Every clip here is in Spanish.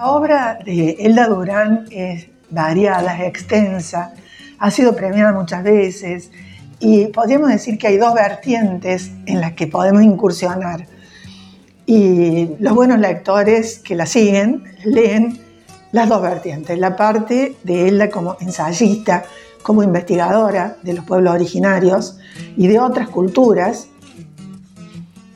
La obra de Elda Durán es variada, es extensa, ha sido premiada muchas veces y podríamos decir que hay dos vertientes en las que podemos incursionar. Y los buenos lectores que la siguen leen las dos vertientes, la parte de Elda como ensayista, como investigadora de los pueblos originarios y de otras culturas,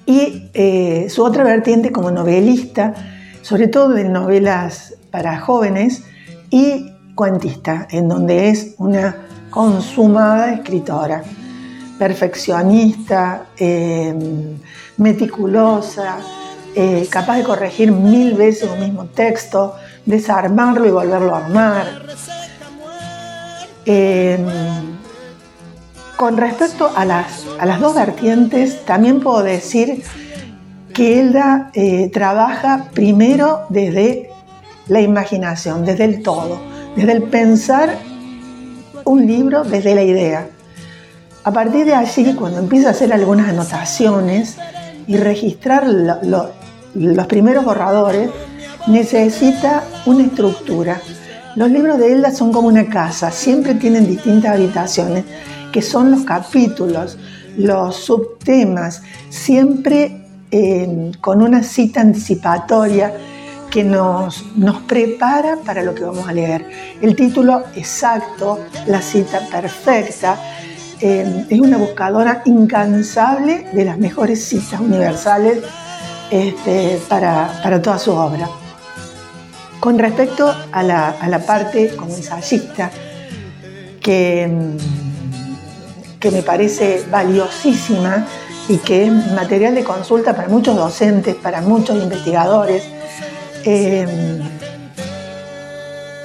y eh, su otra vertiente como novelista, sobre todo de novelas para jóvenes y cuentista, en donde es una consumada escritora, perfeccionista, em, meticulosa, eh, capaz de corregir mil veces un mismo texto, desarmarlo y volverlo a armar. Em, con respecto a las, a las dos vertientes, también puedo decir que Elda eh, trabaja primero desde la imaginación, desde el todo, desde el pensar un libro, desde la idea. A partir de allí, cuando empieza a hacer algunas anotaciones y registrar los primeros borradores, necesita una estructura. Los libros de Elda son como una casa, siempre tienen distintas habitaciones, que son los capítulos, los subtemas, siempre con una cita anticipatoria que nos, nos prepara para lo que vamos a leer. El título exacto, la cita perfecta, eh, es una buscadora incansable de las mejores citas universales este, para, para, toda su obra. Con respecto a la, a la parte como ensayista, que, que me parece valiosísima, y que es material de consulta para muchos docentes, para muchos investigadores, eh,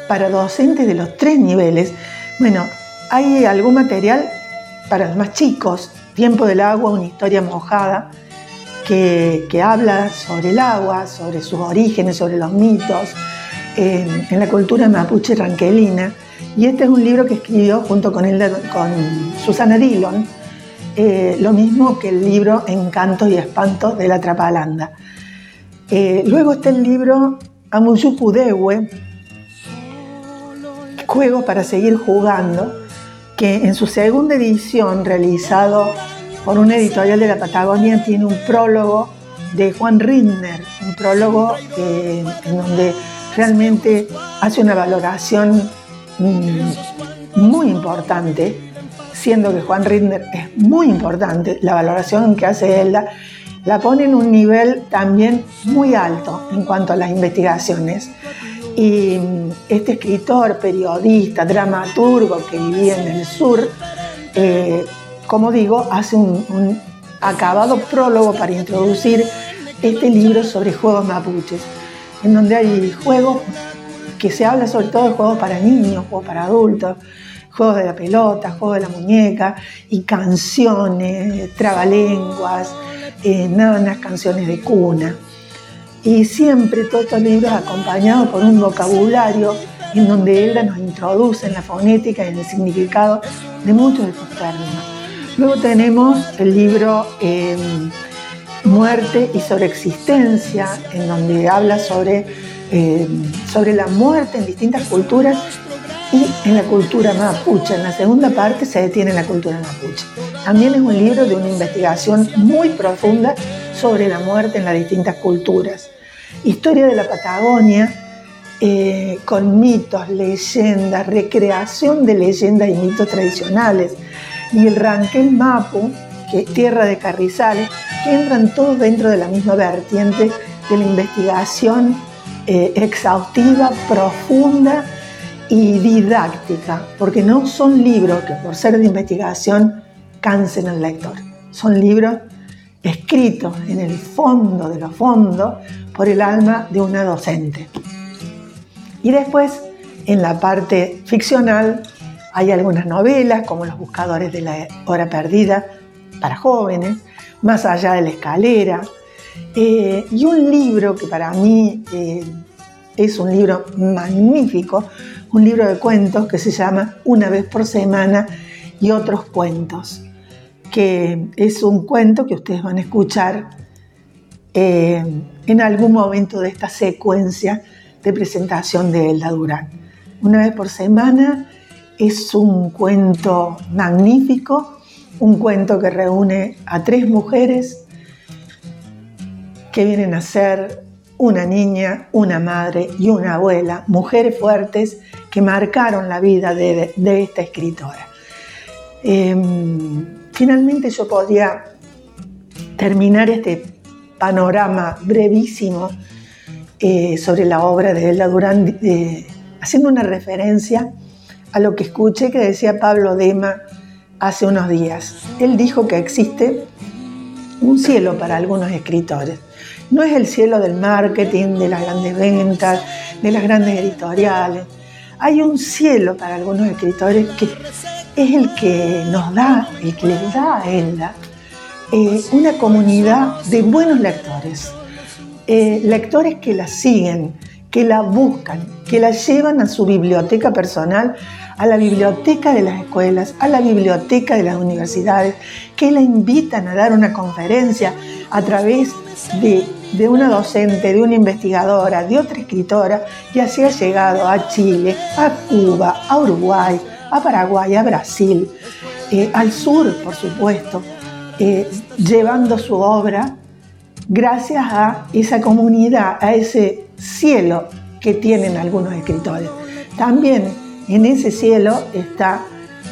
para docentes de los tres niveles. Bueno, hay algún material para los más chicos, Tiempo del agua, una historia mojada, que, habla sobre el agua, sobre sus orígenes, sobre los mitos, en la cultura mapuche ranquelina. Y este es un libro que escribió junto con, con Susana Dillon, eh, lo mismo que el libro Encantos y Espantos de la Trapalanda. Eh, luego está el libro Amuyupudewe, Juegos para seguir jugando, que en su segunda edición, realizado por una editorial de la Patagonia, tiene un prólogo de Juan Rindner, un prólogo eh, en donde realmente hace una valoración mm, muy importante siendo que Juan Ridner es muy importante, la valoración que hace Elda la pone en un nivel también muy alto en cuanto a las investigaciones. Y mm, este escritor, periodista, dramaturgo que vivía en el sur, eh, como digo, hace un, acabado prólogo para introducir este libro sobre juegos mapuches, en donde hay juegos que se habla sobre todo de juegos para niños, juegos para adultos, juegos de la pelota, juegos de la muñeca y canciones, trabalenguas, eh, nanas, canciones de cuna. Y siempre todos estos libros acompañados por un vocabulario en donde Elda nos introduce en la fonética y en el significado de muchos de estos términos. Luego tenemos el libro em, Muerte y sobre existencia, en donde habla sobre, em, sobre la muerte en distintas culturas y en la cultura mapuche. En la segunda parte se detiene en la cultura mapuche. También es un libro de una investigación muy profunda sobre la muerte en las distintas culturas. Historia de la Patagonia, eh, con mitos, leyendas, recreación de leyendas y mitos tradicionales. Y el Ranquel Mapu, que es tierra de carrizales, que entran todos dentro de la misma vertiente de la investigación eh, exhaustiva, profunda, y didáctica, porque no son libros que por ser de investigación cansen al lector. Son libros escritos en el fondo de los fondos por el alma de una docente. Y después, en la parte ficcional, hay algunas novelas como Los Buscadores de la Hora Perdida para jóvenes, Más allá de la escalera, eh, y un libro que para mí eh, es un libro magnífico, un libro de cuentos que se llama Una vez por semana y otros cuentos, que es un cuento que ustedes van a escuchar eh, en algún momento de esta secuencia de presentación de Elda Durán. Una vez por semana es un cuento magnífico, un cuento que reúne a tres mujeres que vienen a ser una niña, una madre y una abuela, mujeres fuertes que marcaron la vida de, esta escritora. Em, finalmente yo podía terminar este panorama brevísimo eh, sobre la obra de Elda Durán, haciendo una referencia a lo que escuché que decía Pablo Dema hace unos días. Él dijo que existe un cielo para algunos escritores. No es el cielo del marketing, de las grandes ventas, de las grandes editoriales. Hay un cielo para algunos escritores que es el que nos da, el que les da a Elda, eh, una comunidad de buenos lectores. Eh, lectores que la siguen, que la buscan, que la llevan a su biblioteca personal, a la biblioteca de las escuelas, a la biblioteca de las universidades, que la invitan a dar una conferencia a través de, una docente, de una investigadora, de otra escritora, y así ha llegado a Chile, a Cuba, a Uruguay, a Paraguay, a Brasil, eh, al sur, por supuesto, eh, llevando su obra gracias a esa comunidad, a ese cielo que tienen algunos escritores. También en ese cielo está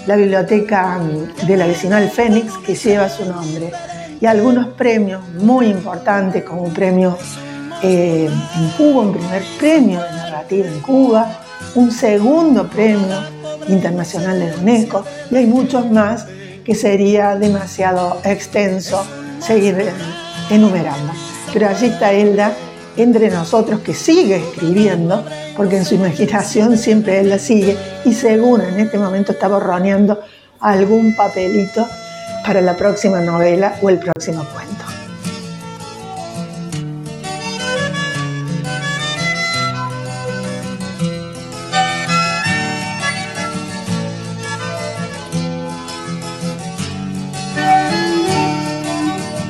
la biblioteca de la vecinal Fénix que lleva su nombre y algunos premios muy importantes como un premio eh, en Cuba, un primer premio de narrativa en Cuba, un segundo premio internacional de UNESCO y hay muchos más que sería demasiado extenso seguir enumerando. Pero allí está Elda entre nosotros que sigue escribiendo, porque en su imaginación siempre él la sigue y según en este momento está borroneando algún papelito para la próxima novela o el próximo cuento.